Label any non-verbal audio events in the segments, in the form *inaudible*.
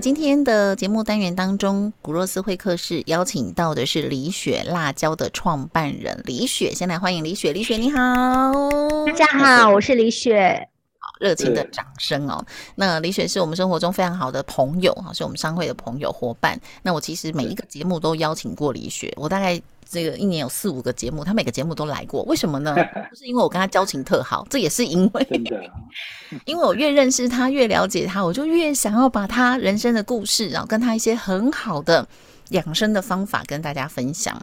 今天的节目单元当中，古若斯会客室邀请到的是李雪辣椒的创办人李雪，先来欢迎李雪。李雪你好，大家好，我是李雪。好，热情的掌声哦。那李雪是我们生活中非常好的朋友哈，是我们商会的朋友伙伴。那我其实每一个节目都邀请过李雪，我大概。这个一年有四五个节目，他每个节目都来过，为什么呢？*laughs* 就是因为我跟他交情特好，这也是因为，*laughs* 因为我越认识他，越了解他，我就越想要把他人生的故事，然后跟他一些很好的养生的方法跟大家分享。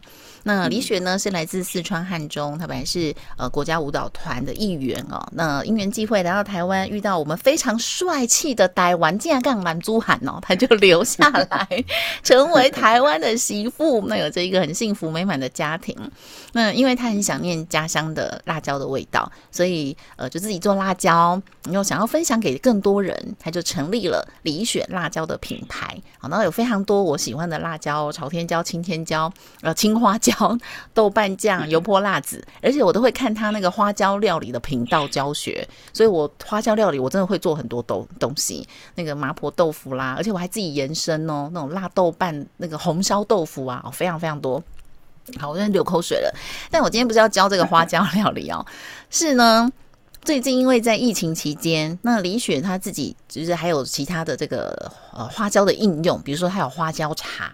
那李雪呢是来自四川汉中，她本来是呃国家舞蹈团的一员哦。那因缘际会来到台湾，遇到我们非常帅气的台湾竟然干满珠喊哦，她就留下来 *laughs* 成为台湾的媳妇，那有着一个很幸福美满的家庭。那因为她很想念家乡的辣椒的味道，所以呃就自己做辣椒，又想要分享给更多人，她就成立了李雪辣椒的品牌。好，那有非常多我喜欢的辣椒，朝天椒、青天椒、呃青花椒。豆瓣酱、油泼辣子，而且我都会看他那个花椒料理的频道教学，所以我花椒料理我真的会做很多东东西，那个麻婆豆腐啦，而且我还自己延伸哦，那种辣豆瓣、那个红烧豆腐啊，非常非常多。好，我现在流口水了，但我今天不是要教这个花椒料理哦，*laughs* 是呢，最近因为在疫情期间，那李雪她自己就是还有其他的这个呃花椒的应用，比如说她有花椒茶。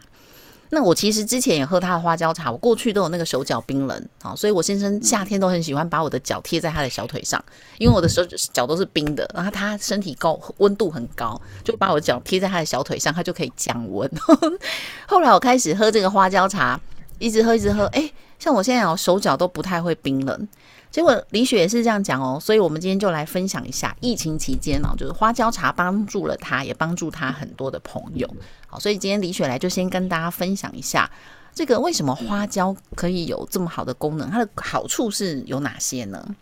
那我其实之前也喝他的花椒茶，我过去都有那个手脚冰冷啊，所以我先生夏天都很喜欢把我的脚贴在他的小腿上，因为我的手脚都是冰的，然后他身体高温度很高，就把我的脚贴在他的小腿上，他就可以降温。*laughs* 后来我开始喝这个花椒茶，一直喝一直喝，哎，像我现在手脚都不太会冰冷。结果李雪也是这样讲哦，所以我们今天就来分享一下疫情期间呢，就是花椒茶帮助了他，也帮助他很多的朋友。好，所以今天李雪来就先跟大家分享一下，这个为什么花椒可以有这么好的功能，它的好处是有哪些呢？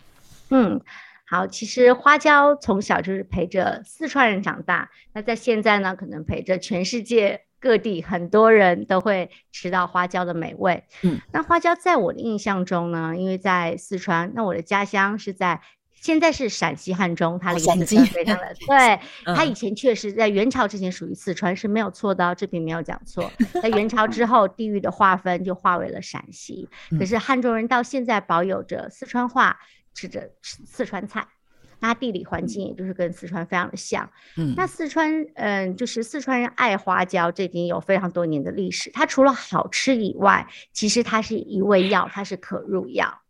嗯，好，其实花椒从小就是陪着四川人长大，那在现在呢，可能陪着全世界。各地很多人都会吃到花椒的美味。嗯，那花椒在我的印象中呢，因为在四川，那我的家乡是在现在是陕西汉中，它离四川非常的对。它以前确实在元朝之前属于四川是没有错的，这边没有讲错。在元朝之后，地域的划分就划为了陕西。可是汉中人到现在保有着四川话，吃着四川菜。那地理环境也就是跟四川非常的像，嗯，那四川，嗯，就是四川人爱花椒，这已经有非常多年的历史。它除了好吃以外，其实它是一味药，它是可入药，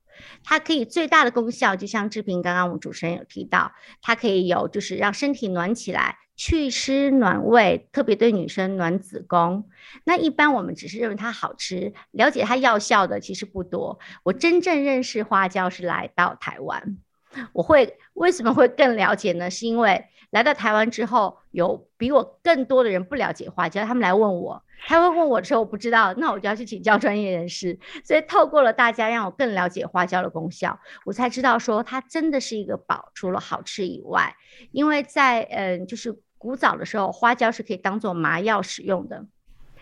它可以最大的功效，就像志平刚刚我们主持人有提到，它可以有就是让身体暖起来，祛湿暖胃，特别对女生暖子宫。那一般我们只是认为它好吃，了解它药效的其实不多。我真正认识花椒是来到台湾。我会为什么会更了解呢？是因为来到台湾之后，有比我更多的人不了解花椒，他们来问我，他会问我的时候，我不知道，那我就要去请教专业人士。所以透过了大家，让我更了解花椒的功效，我才知道说它真的是一个宝，除了好吃以外，因为在嗯，就是古早的时候，花椒是可以当做麻药使用的。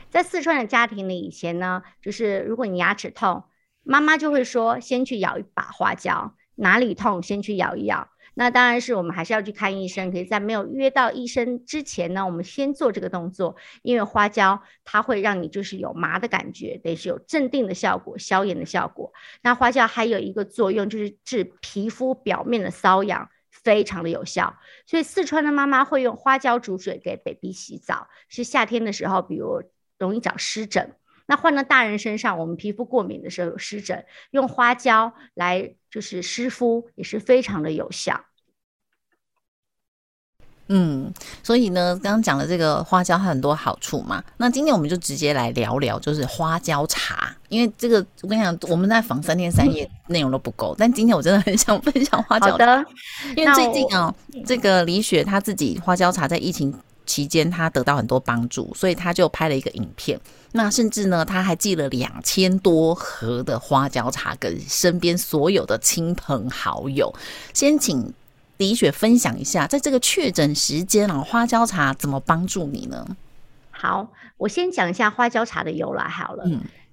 在四川的家庭里，以前呢，就是如果你牙齿痛，妈妈就会说，先去咬一把花椒。哪里痛，先去咬一咬。那当然是我们还是要去看医生。可以在没有约到医生之前呢，我们先做这个动作，因为花椒它会让你就是有麻的感觉，得是有镇定的效果、消炎的效果。那花椒还有一个作用就是治皮肤表面的瘙痒，非常的有效。所以四川的妈妈会用花椒煮水给 baby 洗澡，是夏天的时候，比如容易长湿疹。那换到大人身上，我们皮肤过敏的时候有湿疹，用花椒来就是湿敷也是非常的有效。嗯，所以呢，刚刚讲了这个花椒很多好处嘛，那今天我们就直接来聊聊，就是花椒茶。因为这个，我跟你讲，我们在访三天三夜 *laughs* 内容都不够，但今天我真的很想分享花椒茶，因为最近啊，这个李雪她自己花椒茶在疫情期间，她得到很多帮助，所以她就拍了一个影片。那甚至呢，他还寄了两千多盒的花椒茶给身边所有的亲朋好友。先请。李雪分享一下，在这个确诊时间啊，花椒茶怎么帮助你呢？好，我先讲一下花椒茶的由来好了。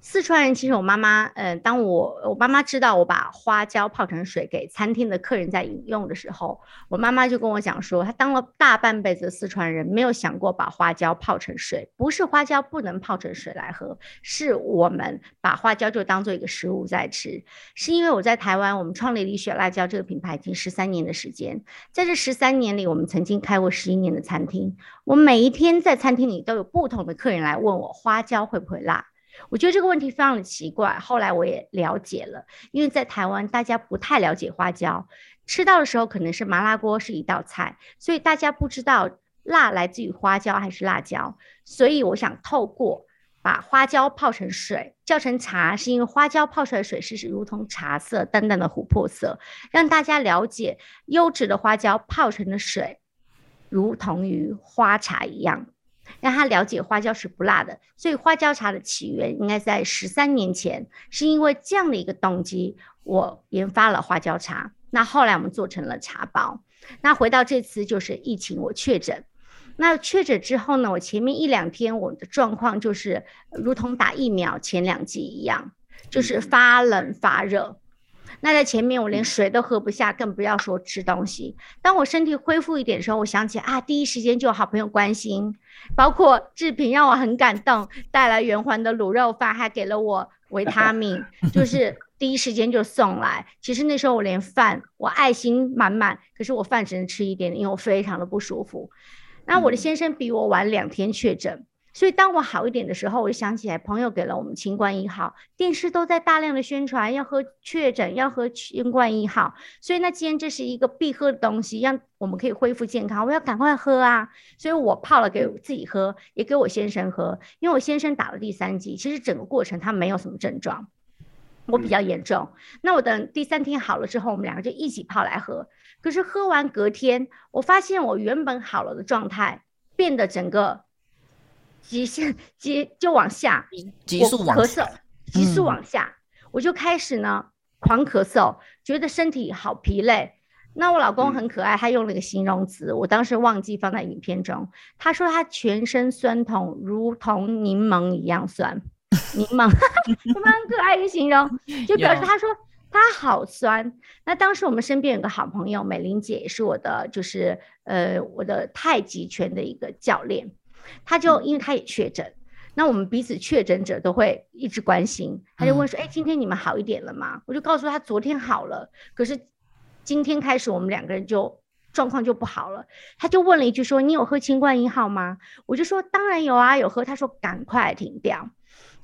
四川人其实我妈妈，嗯，当我我妈妈知道我把花椒泡成水给餐厅的客人在饮用的时候，我妈妈就跟我讲说，她当了大半辈子的四川人，没有想过把花椒泡成水。不是花椒不能泡成水来喝，是我们把花椒就当做一个食物在吃。是因为我在台湾，我们创立李雪辣椒这个品牌已经十三年的时间，在这十三年里，我们曾经开过十一年的餐厅，我每一天在餐厅里都有不同的客人来问我花椒会不会辣。我觉得这个问题非常的奇怪，后来我也了解了，因为在台湾大家不太了解花椒，吃到的时候可能是麻辣锅是一道菜，所以大家不知道辣来自于花椒还是辣椒，所以我想透过把花椒泡成水叫成茶，是因为花椒泡出来的水是如同茶色淡淡的琥珀色，让大家了解优质的花椒泡成的水，如同于花茶一样。让他了解花椒是不辣的，所以花椒茶的起源应该在十三年前，是因为这样的一个动机，我研发了花椒茶。那后来我们做成了茶包。那回到这次就是疫情，我确诊。那确诊之后呢，我前面一两天我的状况就是如同打疫苗前两剂一样，就是发冷发热。那在前面我连水都喝不下，更不要说吃东西。当我身体恢复一点的时候，我想起啊，第一时间就有好朋友关心，包括志平让我很感动，带来圆环的卤肉饭，还给了我维他命，就是 *laughs* 第一时间就送来。其实那时候我连饭，我爱心满满，可是我饭只能吃一点，因为我非常的不舒服。那我的先生比我晚两天确诊。所以当我好一点的时候，我就想起来朋友给了我们清冠一号，电视都在大量的宣传要喝确诊要喝清冠一号。所以那既然这是一个必喝的东西，让我们可以恢复健康，我要赶快喝啊！所以我泡了给自己喝，也给我先生喝。因为我先生打了第三剂，其实整个过程他没有什么症状，我比较严重。那我等第三天好了之后，我们两个就一起泡来喝。可是喝完隔天，我发现我原本好了的状态变得整个。急性急就往下，急速咳嗽，急速往下，我就开始呢狂咳嗽，觉得身体好疲累。那我老公很可爱，他用了一个形容词，我当时忘记放在影片中。他说他全身酸痛，如同柠檬一样酸。柠檬，*laughs* 我们很可爱的形容，*laughs* 就表示他说他好酸。那当时我们身边有个好朋友美玲姐，也是我的，就是呃我的太极拳的一个教练。他就因为他也确诊，那我们彼此确诊者都会一直关心。他就问说：“哎，今天你们好一点了吗？”我就告诉他昨天好了，可是今天开始我们两个人就状况就不好了。他就问了一句说：“你有喝清冠一号吗？”我就说：“当然有啊，有喝。”他说：“赶快停掉。”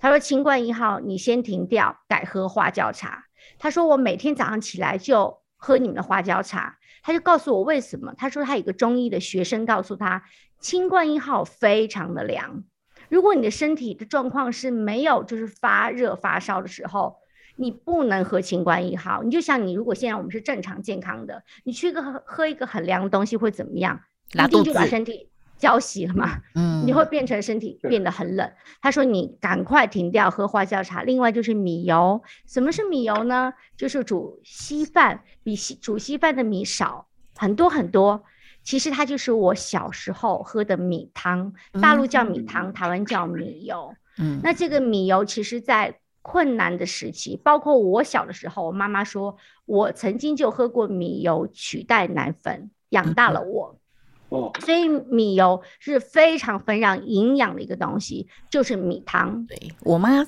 他说：“清冠一号你先停掉，改喝花椒茶。”他说：“我每天早上起来就喝你们的花椒茶。”他就告诉我为什么。他说他有个中医的学生告诉他。清冠一号非常的凉，如果你的身体的状况是没有就是发热发烧的时候，你不能喝清冠一号。你就像你如果现在我们是正常健康的，你去个喝喝一个很凉的东西会怎么样？一定就把身体浇熄了嘛。嗯，你会变成身体变得很冷。他说你赶快停掉喝花椒茶。另外就是米油，什么是米油呢？就是煮稀饭比稀煮稀饭的米少很多很多。其实它就是我小时候喝的米汤，大陆叫米汤，台湾叫米油。嗯，那这个米油其实，在困难的时期，包括我小的时候，我妈妈说我曾经就喝过米油取代奶粉，养大了我。*laughs* 哦，所以米油是非常非常营养的一个东西，就是米汤。对我妈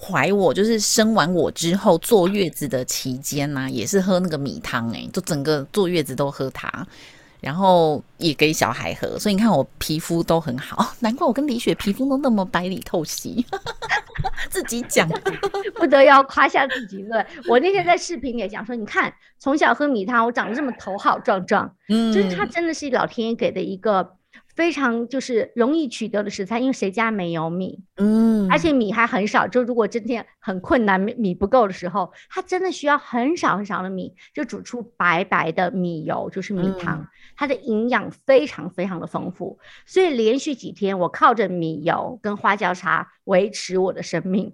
怀我，就是生完我之后坐月子的期间呢，也是喝那个米汤，哎，就整个坐月子都喝它。然后也给小孩喝，所以你看我皮肤都很好，*laughs* 难怪我跟李雪皮肤都那么白里透析。*laughs* 自己讲，*laughs* 不得要夸下自己对。我那天在视频也讲说，你看从小喝米汤，我长得这么头好壮壮，嗯，就是他真的是老天爷给的一个。非常就是容易取得的食材，因为谁家没有米？嗯，而且米还很少。就如果今天很困难，米米不够的时候，它真的需要很少很少的米，就煮出白白的米油，就是米汤。它的营养非常非常的丰富，所以连续几天我靠着米油跟花椒茶维持我的生命，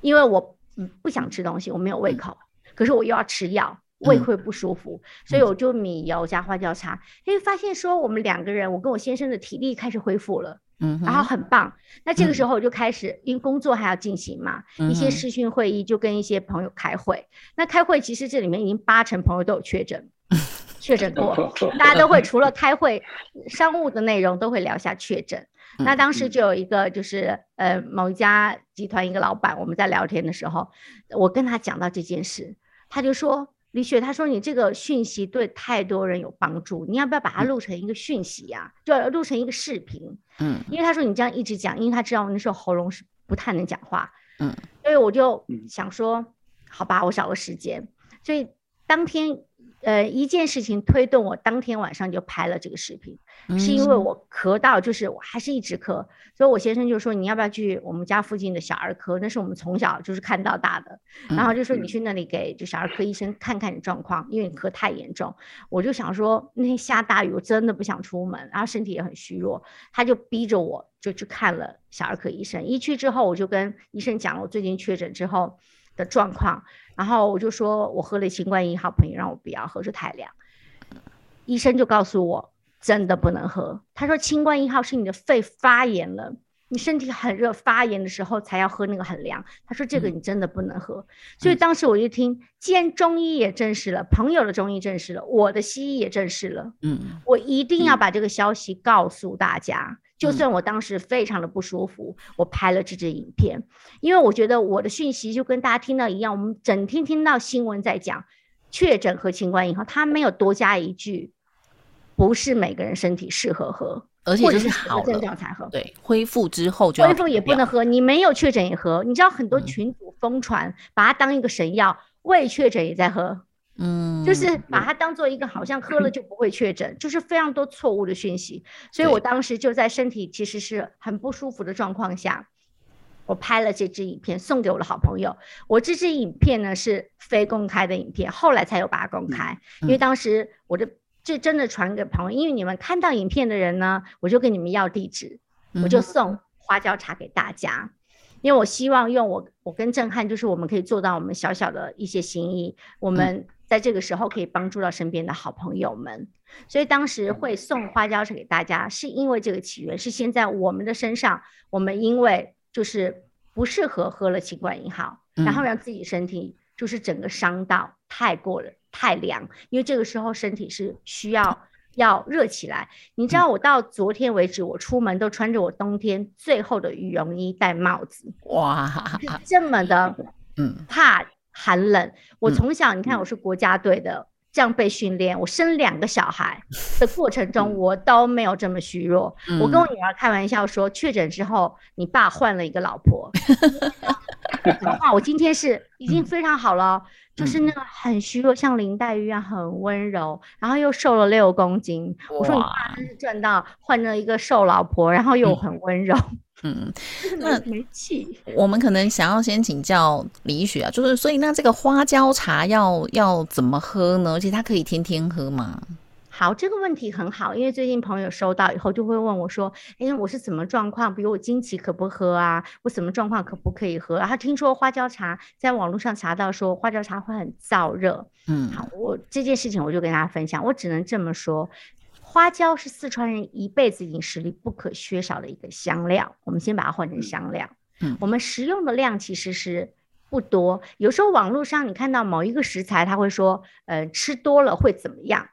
因为我不想吃东西，我没有胃口，可是我又要吃药。胃会不舒服，所以我就米油加花椒茶，因为发现说我们两个人，我跟我先生的体力开始恢复了，嗯，然后很棒。那这个时候我就开始，因为工作还要进行嘛，一些视讯会议就跟一些朋友开会。那开会其实这里面已经八成朋友都有确诊，*laughs* 确诊过，*laughs* 大家都会除了开会商务的内容都会聊下确诊。那当时就有一个就是呃某一家集团一个老板，我们在聊天的时候，我跟他讲到这件事，他就说。李雪，他说你这个讯息对太多人有帮助，你要不要把它录成一个讯息呀？就录成一个视频。嗯，因为他说你这样一直讲，因为他知道我那时候喉咙是不太能讲话。嗯，所以我就想说，好吧，我找个时间。所以当天。呃，一件事情推动我当天晚上就拍了这个视频，是因为我咳到，就是我还是一直咳，所以我先生就说你要不要去我们家附近的小儿科，那是我们从小就是看到大的，然后就说你去那里给就小儿科医生看看你状况，因为你咳太严重。我就想说那天下大雨，我真的不想出门，然后身体也很虚弱，他就逼着我就去看了小儿科医生。一去之后，我就跟医生讲了我最近确诊之后的状况。然后我就说，我喝了新冠一号，朋友让我不要喝，说太凉。医生就告诉我，真的不能喝。他说，新冠一号是你的肺发炎了，你身体很热发炎的时候才要喝那个很凉。他说这个你真的不能喝。所以当时我就听，既然中医也证实了，朋友的中医证实了，我的西医也证实了，嗯，我一定要把这个消息告诉大家。就算我当时非常的不舒服，我拍了这支影片，因为我觉得我的讯息就跟大家听到一样，我们整天听到新闻在讲确诊和新冠以后，他没有多加一句，不是每个人身体适合喝，而且是好症状才喝。对，恢复之后就恢复也不能喝，你没有确诊也喝，你知道很多群主疯传，把它当一个神药，未确诊也在喝。嗯，就是把它当做一个好像喝了就不会确诊，就是非常多错误的讯息。所以我当时就在身体其实是很不舒服的状况下，我拍了这支影片送给我的好朋友。我这支影片呢是非公开的影片，后来才有把它公开。因为当时我的这真的传给朋友，因为你们看到影片的人呢，我就跟你们要地址，我就送花椒茶给大家。因为我希望用我我跟震撼，就是我们可以做到我们小小的一些心意，我们。在这个时候可以帮助到身边的好朋友们，所以当时会送花椒水给大家，是因为这个起源是现在我们的身上，我们因为就是不适合喝了新冠一号，然后让自己身体就是整个伤到太过了太凉，因为这个时候身体是需要要热起来。你知道我到昨天为止，我出门都穿着我冬天最厚的羽绒衣，戴帽子，哇，这么的嗯。怕。寒冷，我从小你看我是国家队的，这样被训练。我生两个小孩 *laughs* 的过程中，我都没有这么虚弱。我跟我女儿开玩笑说，确诊之后，你爸换了一个老婆。*laughs* 话我今天是已经非常好了，就是那个很虚弱，像林黛玉一样很温柔，然后又瘦了六公斤。我说你爸真是赚到换了一个瘦老婆，然后又很温柔。嗯，那没气。我们可能想要先请教李雪啊，就是所以那这个花椒茶要要怎么喝呢？而且它可以天天喝吗？好，这个问题很好，因为最近朋友收到以后就会问我说：“哎，我是什么状况？比如我经期可不喝啊？我什么状况可不可以喝？”然后听说花椒茶在网络上查到说花椒茶会很燥热。嗯，好，我这件事情我就跟大家分享，我只能这么说。花椒是四川人一辈子饮食里不可缺少的一个香料，我们先把它换成香料。嗯，我们食用的量其实是不多。有时候网络上你看到某一个食材，他会说，呃，吃多了会怎么样？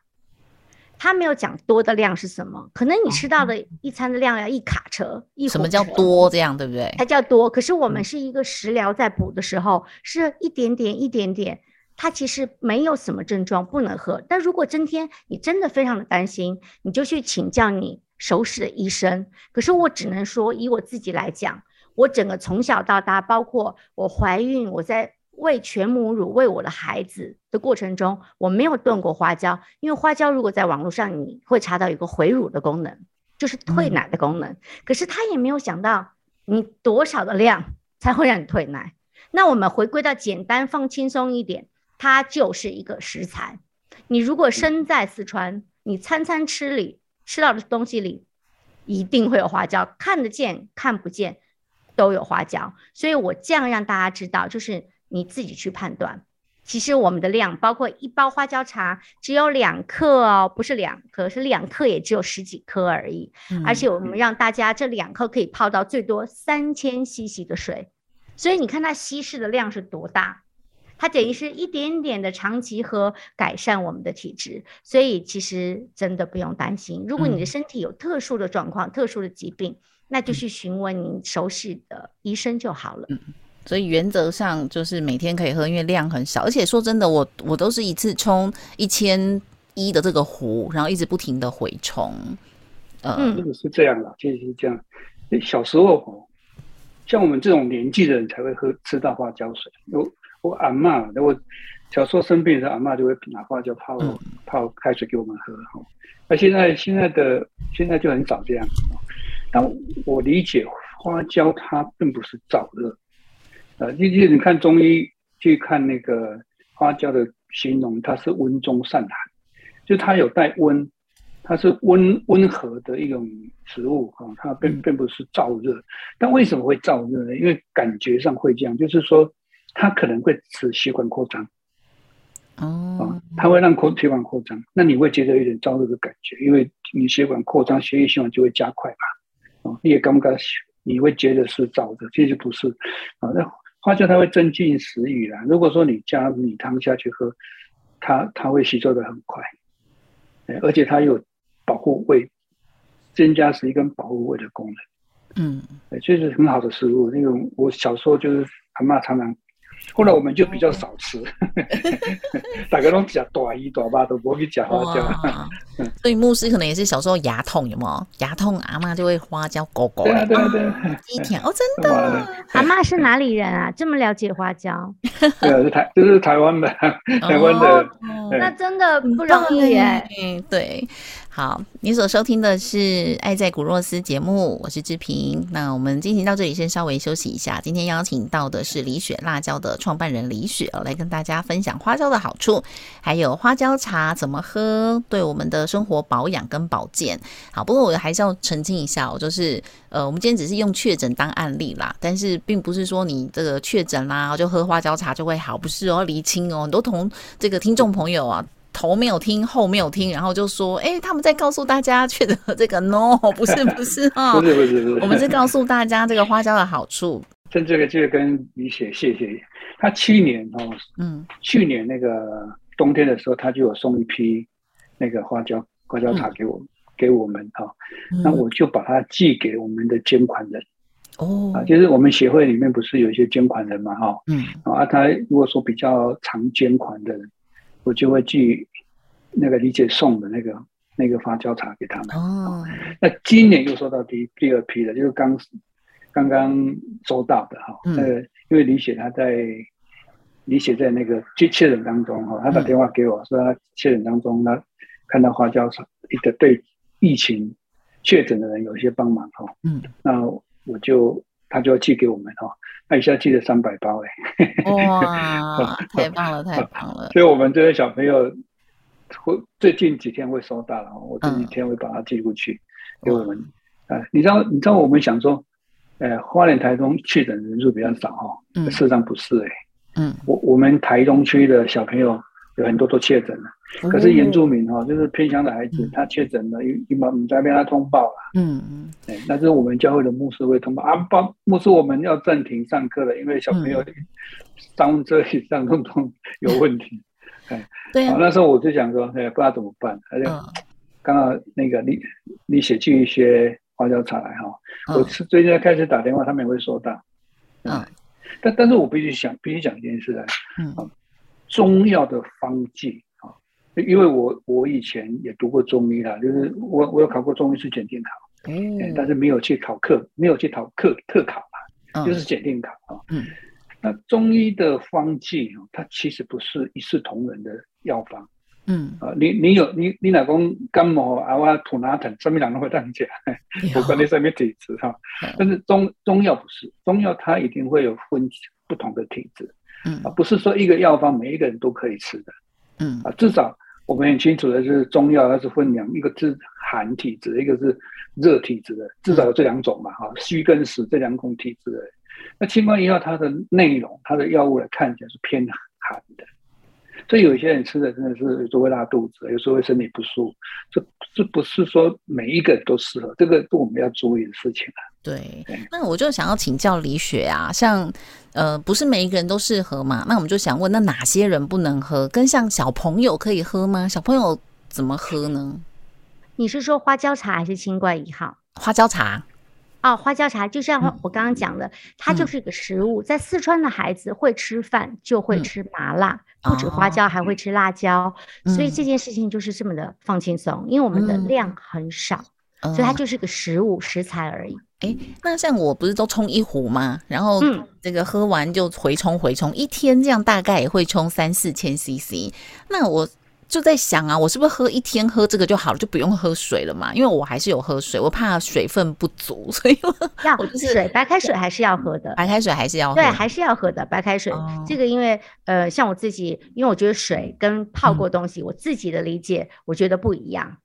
他没有讲多的量是什么，可能你吃到的一餐的量要一卡车，一什么叫多？这样对不对？它叫多，可是我们是一个食疗在补的时候，是一点点一点点。它其实没有什么症状不能喝。但如果今天你真的非常的担心，你就去请教你熟识的医生。可是我只能说，以我自己来讲，我整个从小到大，包括我怀孕，我在喂全母乳喂我的孩子的过程中，我没有炖过花椒，因为花椒如果在网络上你会查到一个回乳的功能，就是退奶的功能。可是他也没有想到你多少的量才会让你退奶。那我们回归到简单放轻松一点，它就是一个食材。你如果身在四川，你餐餐吃里吃到的东西里，一定会有花椒，看得见看不见都有花椒。所以我这样让大家知道，就是你自己去判断。其实我们的量，包括一包花椒茶只有两克哦，不是两克，是两克也只有十几克而已。而且我们让大家这两克可以泡到最多三千 CC 的水。所以你看它稀释的量是多大，它等于是一点点的长期和改善我们的体质，所以其实真的不用担心。如果你的身体有特殊的状况、特殊的疾病，那就去询问你熟悉的医生就好了。嗯所以原则上就是每天可以喝，因为量很少。而且说真的，我我都是一次冲一千一的这个壶，然后一直不停的回冲。呃，这个是这样的，就是这样。小时候。像我们这种年纪的人才会喝吃到花椒水。我我阿妈，我小时候生病的时候，阿妈就会拿花椒泡泡开水给我们喝。哈，那现在现在的现在就很少这样。然后我理解花椒它并不是燥热，呃，因为你看中医去看那个花椒的形容，它是温中散寒，就它有带温。它是温温和的一种植物啊，它并并不是燥热。但为什么会燥热呢？因为感觉上会这样，就是说它可能会使血管扩张。哦，它会让扩血管扩张，那你会觉得有点燥热的感觉，因为你血管扩张，血液循环就会加快嘛。哦，你也刚刚你会觉得是燥热，其实不是。啊，那花椒它会增进食欲啦。如果说你加米汤下去喝，它它会吸收的很快，而且它有。保护胃，增加食欲跟保护胃的功能，嗯，这是很好的食物。那个我小时候就是阿妈常常。后来我们就比较少吃，*laughs* 大家都吃大鱼大巴都不会吃花椒。所以牧师可能也是小时候牙痛，有有？牙痛阿妈就会花椒狗狗。对啊对啊对一天哦，真的。*laughs* 阿妈是哪里人啊？这么了解花椒？*laughs* 对啊，是台就是台湾的，台湾的。那真的不容易耶。嗯，对。好，你所收听的是《爱在古若斯》节目，我是志平。那我们进行到这里，先稍微休息一下。今天邀请到的是李雪辣椒的创办人李雪，来跟大家分享花椒的好处，还有花椒茶怎么喝，对我们的生活保养跟保健。好，不过我还是要澄清一下，就是呃，我们今天只是用确诊当案例啦，但是并不是说你这个确诊啦就喝花椒茶就会好，不是哦，厘清哦，很多同这个听众朋友啊。头没有听，后没有听，然后就说：“哎，他们在告诉大家确诊这个 *laughs* no，不是不是啊，不是不是不是，我们是告诉大家这个花椒的好处。*laughs* 趁这个，就跟李雪谢谢他去年哦，嗯，去年那个冬天的时候，他就有送一批那个花椒花椒茶给我给我们哈，那我就把它寄给我们的捐款人哦，啊，就是我们协会里面不是有一些捐款人嘛哈，嗯，啊，他如果说比较常捐款的人。我就会寄那个李姐送的那个那个花椒茶给他们。哦，那今年又收到第第二批了，就是刚刚刚收到的哈。呃，因为李雪她在李雪在那个确确诊当中哈，她打电话给我说她确诊当中，她看到花椒茶一个对疫情确诊的人有一些帮忙哈。嗯，那我就他就要寄给我们哈。那一下寄了三百包哎！哇，*laughs* 太棒了，太棒了！所以，我们这些小朋友会最近几天会收到了，我这几天会把它寄过去给我们。啊，你知道，你知道我们想说，呃，花莲台中确诊人数比较少哈，事实上不是哎。嗯，我我们台中区的小朋友有很多都确诊了。可是原住民哈，就是偏乡的孩子，他确诊了，一一毛你在被他通报了。嗯嗯，哎，那是我们教会的牧师会通报啊，报牧师我们要暂停上课了，因为小朋友上这以上通通有问题。*laughs* 哎，对啊。那时候我就想说，哎，不知道怎么办，而且刚好那个你你写去一些花椒茶来哈，我是最近开始打电话，他们也会收到。嗯，但但是我必须想必须讲一件事啊，嗯。中药的方剂啊，因为我我以前也读过中医啦，就是我我有考过中医师检定考，嗯，但是没有去考课，没有去考课特考嘛，就是检定考啊。嗯，那中医的方剂啊，它其实不是一视同仁的药方。嗯啊，你你有你你老公感冒啊，我吐拿疼，什么人都会这样讲，*laughs* 不管你什么体质哈。但是中中药不是，中药它一定会有分不同的体质，嗯啊，不是说一个药方每一个人都可以吃的，嗯啊，至少我们很清楚的是中药它是分两，一个是寒体质，一个是热体质的，至少有这两种嘛哈，虚跟实这两种体质的。那清冠一药它的内容，它的药物来看起来是偏寒的。所以有一些人吃的真的是有时候会拉肚子，有时候会身体不舒服。这这不是说每一个人都适合，这个是我们要注意的事情啊。对，那我就想要请教李雪啊，像呃，不是每一个人都适合嘛？那我们就想问，那哪些人不能喝？跟像小朋友可以喝吗？小朋友怎么喝呢？你是说花椒茶还是清冠一号？花椒茶。哦，花椒茶就像我刚刚讲的，它就是一个食物。在四川的孩子会吃饭就会吃麻辣，不止花椒还会吃辣椒，所以这件事情就是这么的放轻松，因为我们的量很少，所以它就是个食物食材而已。哎，那像我不是都冲一壶吗？然后这个喝完就回冲回冲，一天这样大概也会冲三四千 CC。那我。就在想啊，我是不是喝一天喝这个就好了，就不用喝水了嘛？因为我还是有喝水，我怕水分不足，*laughs* 所以要水，白开水还是要喝的。白开水还是要喝，对，还是要喝的白开水。这个因为呃，像我自己，因为我觉得水跟泡过东西，我自己的理解，我觉得不一样，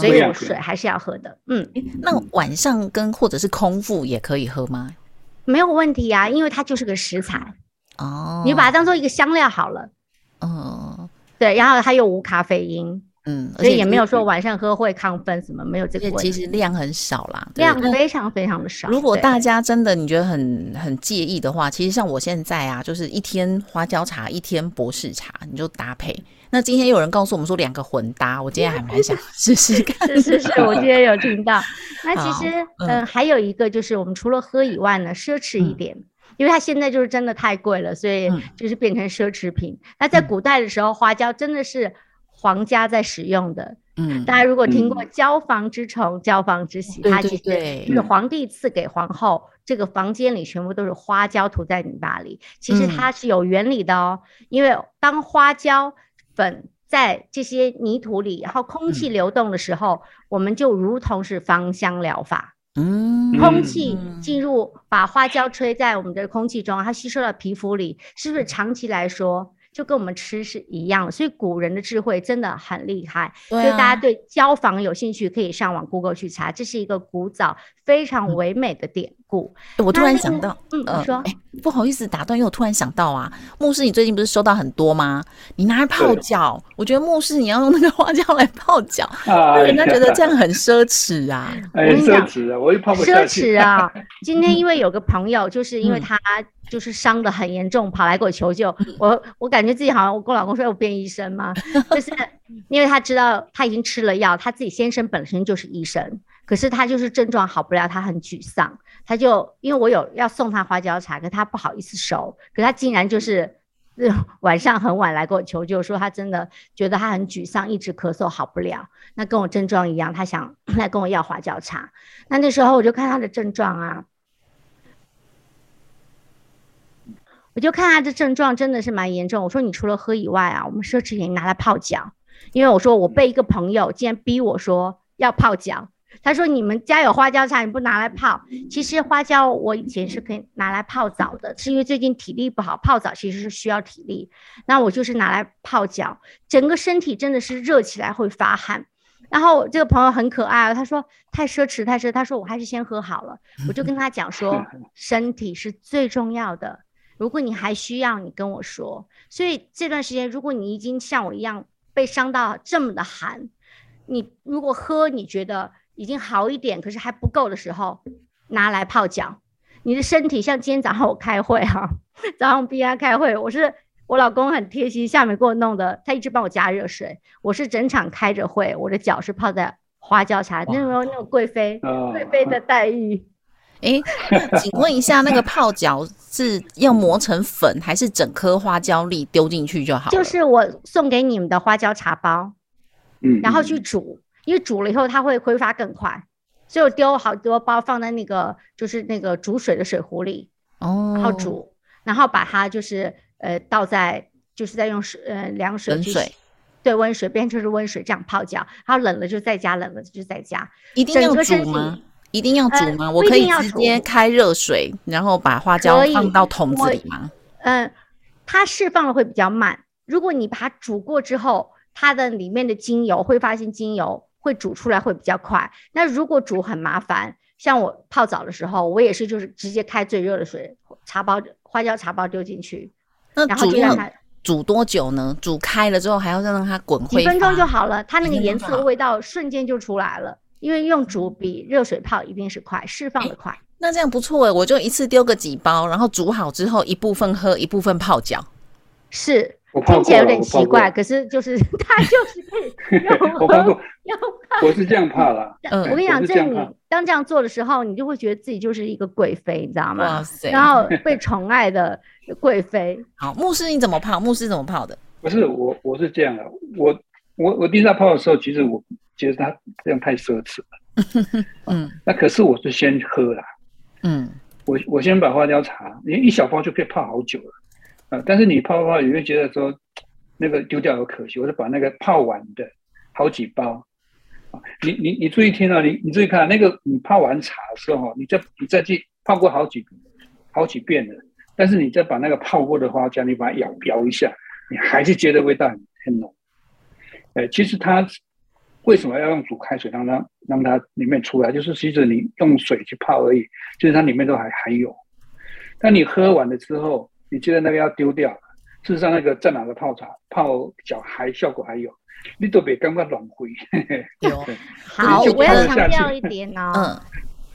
所以我水还是要喝的。嗯，那晚上跟或者是空腹也可以喝吗？没有问题啊，因为它就是个食材哦，你把它当做一个香料好了。哦。对，然后它又无咖啡因，嗯，所以也没有说晚上喝会亢奋什么，没有这个。其实量很少啦，量非常非常的少。如果大家真的你觉得很很介意的话，其实像我现在啊，就是一天花椒茶，一天博士茶，你就搭配。那今天有人告诉我们说两个混搭，我今天还蛮想 *laughs* 试试看。是是是，我今天有听到。那其实嗯，还有一个就是我们除了喝以外呢，奢侈一点。因为它现在就是真的太贵了，所以就是变成奢侈品。那在古代的时候，花椒真的是皇家在使用的。嗯，大家如果听过“椒房之宠，椒房之喜”，它其实是皇帝赐给皇后，这个房间里全部都是花椒涂在泥巴里。其实它是有原理的哦，因为当花椒粉在这些泥土里，然后空气流动的时候，我们就如同是芳香疗法。嗯，空气进入，把花椒吹在我们的空气中，它吸收到皮肤里，是不是长期来说就跟我们吃是一样？所以古人的智慧真的很厉害。所以大家对椒房有兴趣，可以上网 Google 去查，这是一个古早非常唯美的典故。我突然想到，嗯，你说，不好意思打断，因为我突然想到啊，牧师，你最近不是收到很多吗？你拿来泡脚，我觉得牧师你要用那个花椒来泡脚，*laughs* 人家觉得这样很奢 *laughs* 侈啊。哎，奢侈啊，我一泡不奢侈啊。*laughs* 今天因为有个朋友，就是因为他就是伤的很严重，跑来给我求救。我我感觉自己好像我跟我老公说，我变医生嘛？就是因为他知道他已经吃了药，他自己先生本身就是医生。可是他就是症状好不了，他很沮丧，他就因为我有要送他花椒茶，可他不好意思收，可他竟然就是 *laughs* 晚上很晚来跟我求救，说他真的觉得他很沮丧，一直咳嗽好不了，那跟我症状一样，他想 *clears throat* 来跟我要花椒茶。那那时候我就看他的症状啊，我就看他的症状真的是蛮严重。我说你除了喝以外啊，我们奢侈品拿来泡脚，因为我说我被一个朋友竟然逼我说要泡脚。他说：“你们家有花椒茶，你不拿来泡？其实花椒我以前是可以拿来泡澡的，是因为最近体力不好，泡澡其实是需要体力。那我就是拿来泡脚，整个身体真的是热起来会发汗。然后这个朋友很可爱，他说太奢侈太奢侈，他说我还是先喝好了。我就跟他讲说，*laughs* 身体是最重要的，如果你还需要，你跟我说。所以这段时间，如果你已经像我一样被伤到这么的寒，你如果喝，你觉得。”已经好一点，可是还不够的时候，拿来泡脚。你的身体像今天早上我开会哈，*laughs* 早上逼他开会，我是我老公很贴心，下面给我弄的，他一直帮我加热水。我是整场开着会，我的脚是泡在花椒茶，那种那种贵妃贵妃的待遇。哎，请问一下，那个泡脚是要磨成粉，还是整颗花椒粒丢进去就好？就是我送给你们的花椒茶包，嗯，然后去煮，因为煮了以后它会挥发更快，所以我丢好多包放在那个就是那个煮水的水壶里，哦，然后煮，然后把它就是呃倒在就是在用水呃凉水去冷水，对温水变成是温水这样泡脚，然后冷了就再加，冷了就再加，一定要煮吗？一定要煮呃吗？不我可以直接开热水，然后把花椒放到桶子里吗？嗯，它释放的会比较慢。如果你把它煮过之后，它的里面的精油挥发性精油会煮出来会比较快。那如果煮很麻烦，像我泡澡的时候，我也是就是直接开最热的水，茶包花椒茶包丢进去，那然后就让它煮多久呢？煮开了之后还要再让它滚挥几分钟就好了，它那个颜色味道瞬间就出来了。因为用煮比热水泡一定是快，释放的快。那这样不错哎，我就一次丢个几包，然后煮好之后一部分喝，一部分泡脚。是听起来有点奇怪，可是就是 *laughs* 他就是可以用我怕过，*laughs* 用我是这样怕啦。*laughs* 嗯我跟你讲，这你当这样做的时候，你就会觉得自己就是一个贵妃，你知道吗哇？塞！然后被宠爱的贵妃，好，牧师你怎么泡？牧师怎么泡的？不是我，我是这样的。我我我第一次泡的时候，其实我觉得他这样太奢侈了。嗯那可是我是先喝啦，嗯，我我先把花椒茶，因为一小包就可以泡好久了。啊，但是你泡泡，你会觉得说那个丢掉有可惜，我就把那个泡完的好几包。啊，你你你注意听啊，你你注意看那个你泡完茶的时候，你再你再去泡过好几好几遍了，但是你再把那个泡过的花椒，你把它摇摇一下，你还是觉得味道很很浓。呃，其实它为什么要用煮开水让它让它里面出来？就是其实你用水去泡而已，就是它里面都还还有。但你喝完了之后，你觉得那个要丢掉了，事实上那个在哪个泡茶泡脚还效果还有，你都别刚刚浪费。*laughs* 有好，我要强调一点哦，嗯。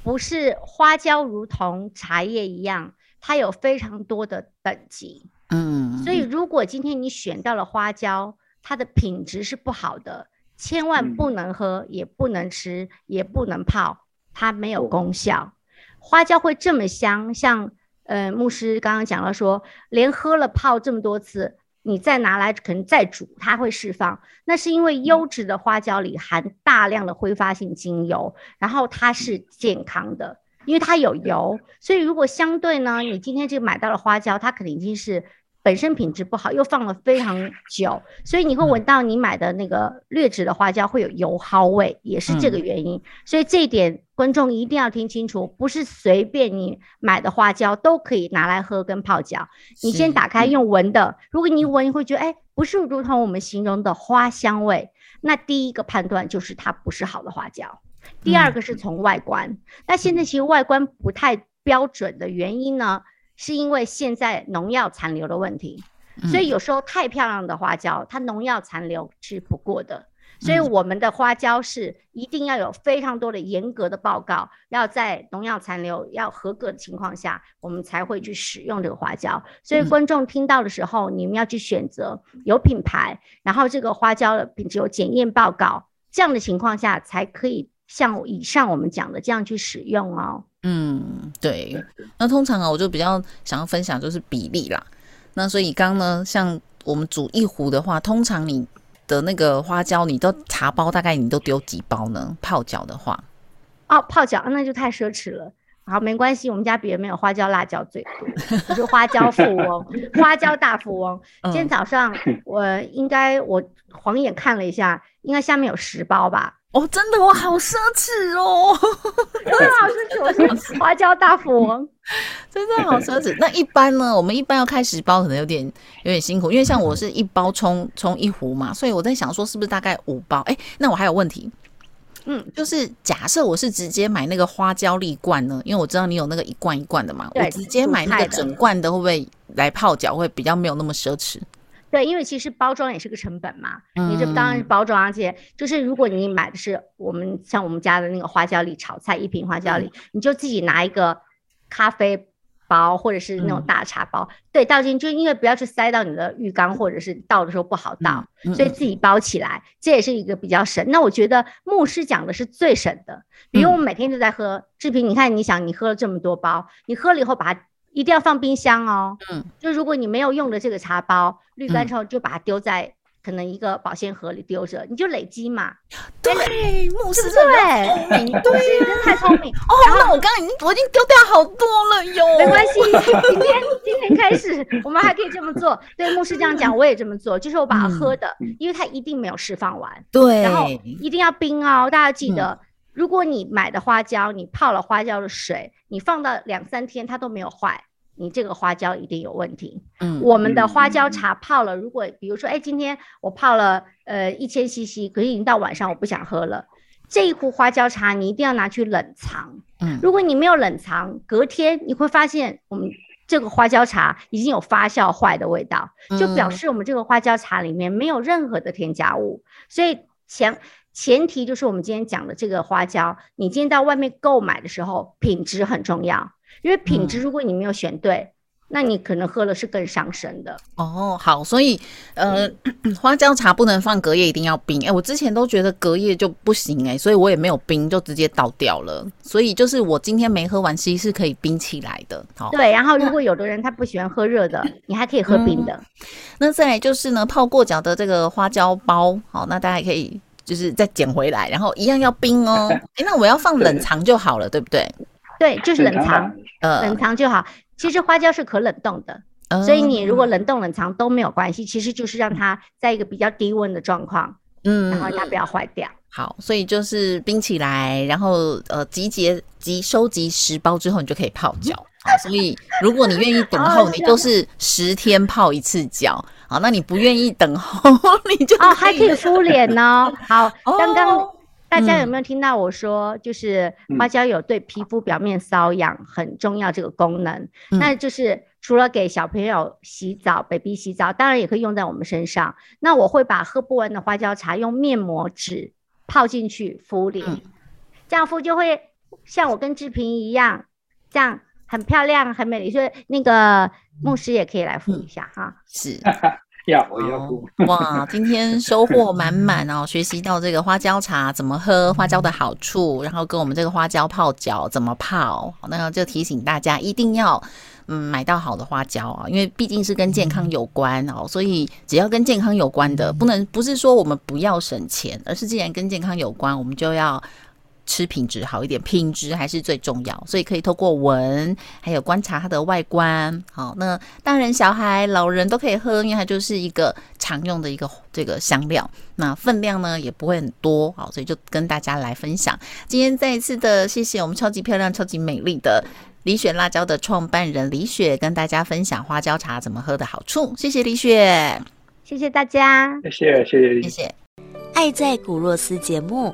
不是花椒如同茶叶一样，它有非常多的等级，嗯，所以如果今天你选到了花椒，它的品质是不好的，千万嗯。不能喝，也不能吃，也不能泡，它没有哦。功效。花椒会这么香，像呃牧师刚刚讲了说，连喝了泡这么多次，你再拿来可能再煮，它会释放。那是因为优质的花椒里含大量的挥发性精油，然后它是健康的，因为它有油，所以如果相对呢，你今天这个买到了花椒，它可能已经是本身品质不好，又放了非常久，所以你会闻到你买的那个劣质的花椒会有油耗味，也是这个原因。所以这一点观众一定要听清楚，不是随便你买的花椒都可以拿来喝跟泡脚。你先打开用闻的，如果你一闻你会觉得哎，不是如同我们形容的花香味，那第一个判断就是它不是好的花椒。第二个是从外观，那现在其实外观不太标准的原因呢，是因为现在农药残留的问题，所以有时候太漂亮的花椒，它农药残留是不过的。所以嗯我们的花椒是一定要有非常多的严格的报告，要在农药残留要合格的情况下，我们才会去使用这个花椒。所以嗯观众听到的时候，你们要去选择有品牌，然后这个花椒的品质有检验报告，这样的情况下才可以像以上我们讲的这样去使用哦。嗯，对。那通常啊，我就比较想要分享就是比例啦。那所以刚呢，像我们煮一壶的话，通常你的那个花椒，你都茶包大概你都丢几包呢？泡脚的话，哦，泡脚那就太奢侈了。好，没关系，我们家别人没有花椒、辣椒最多，我是花椒富翁，*laughs* 花椒大富翁。今天嗯早上我应该我晃眼看了一下，应该下面有十包吧。哦，真的，我好奢侈哦，*laughs* 对，老师是我是花椒大富翁。真的好奢侈。*laughs* 那一般呢，我们一般要开十包，可能有点有点辛苦，因为像我是一包冲冲一壶嘛，所以我在想说是不是大概五包？哎，那我还有问题，嗯，就是假设我是直接买那个花椒粒罐呢，因为我知道你有那个一罐一罐的嘛，我直接买那个整罐的，会不会来泡脚会比较没有那么奢侈？对，因为其实包装也是个成本嘛，你这当然是嗯。包装，而且就是如果你买的是我们像我们家的那个花椒粒炒菜一瓶花椒粒，你就自己拿一个咖啡包，或者是那种大茶包，对，倒进就因为不要去塞到你的浴缸，或者是倒的时候不好倒，所以自己包起来，这也是一个比较省。那我觉得牧师讲的是最省的，比如我们每天都在喝志平，你看你想你喝了这么多包，你喝了以后把它一定要放冰箱哦，嗯，就如果你没有用的这个茶包滤干之后，就把它丢在。可能一个保鲜盒里丢着，你就累积嘛。对，牧师对，你对，真的太聪明。哦，那我刚刚已经我已经丢掉好多了哟。没关系，今天今天开始，我们还可以这么做。对，牧师这样讲，我也这么做，就是我把它喝的，因为它一定没有释放完。对，然后一定要冰哦。大家记得，如果你买的花椒，你泡了花椒的水，你放到两三天，它都没有坏。你这个花椒一定有问题。嗯，我们的花椒茶泡了，如果比如说，哎，今天我泡了呃一千 CC，可是已经到晚上我不想喝了，这一壶花椒茶你一定要拿去冷藏。嗯，如果你没有冷藏，隔天你会发现我们这个花椒茶已经有发酵坏的味道，就表示我们这个花椒茶里面没有任何的添加物。所以前前提就是我们今天讲的这个花椒，你今天到外面购买的时候，品质很重要。因为品质，如果你没有选对，那你可能喝了是更伤身的。哦，好，所以呃，*clears throat* 花椒茶不能放隔夜，一定要冰。哎，我之前都觉得隔夜就不行，哎，所以我也没有冰，就直接倒掉了。所以就是我今天没喝完，其实是可以冰起来的。好，对。然后如果有的人他不喜欢喝热的，你还可以喝冰的。那再来就是呢，泡过脚的这个花椒包，好，那大家可以就是再捡回来，然后一样要冰哦。*laughs* 哎，那我要放冷藏就好了，对不对？对，就是冷藏，呃，冷藏就好。其实花椒是可冷冻的，所以你如果冷冻冷藏都没有关系。其实就是让它在一个比较低温的状况，嗯，然后它不要坏掉。好，所以就是冰起来，然后呃集结集收集十包之后，你就可以泡脚。*laughs* 好，所以如果你愿意等候，你都是十天泡一次脚。好，那你不愿意等候，*laughs* 你就哦还可以敷脸呢。*laughs* 好，刚刚。大家有没有听到我说，就是花椒有对皮肤表面瘙痒很重要这个功能？那就是除了给小朋友洗澡，baby 洗澡，当然也可以用在我们身上。那我会把喝不完的花椒茶用面膜纸泡进去敷脸，这样敷就会像我跟志平一样，这样很漂亮、很美丽。所以那个牧师也可以来敷一下哈。是。要我要哇！今天收获满满哦，学习到这个花椒茶怎么喝，花椒的好处，然后跟我们这个花椒泡脚怎么泡，那就提醒大家一定要嗯买到好的花椒啊，因为毕竟是跟健康有关哦，所以只要跟健康有关的，不能不是说我们不要省钱，而是既然跟健康有关，我们就要。吃品质好一点，品质还是最重要，所以可以透过闻，还有观察它的外观。好，那大人、小孩、老人都可以喝，因为它就是一个常用的一个这个香料。那分量呢也不会很多，好，所以就跟大家来分享。今天再一次的谢谢我们超级漂亮、超级美丽的李雪辣椒的创办人李雪，跟大家分享花椒茶怎么喝的好处。谢谢李雪，谢谢大家，谢谢谢谢谢谢。爱在古若斯节目。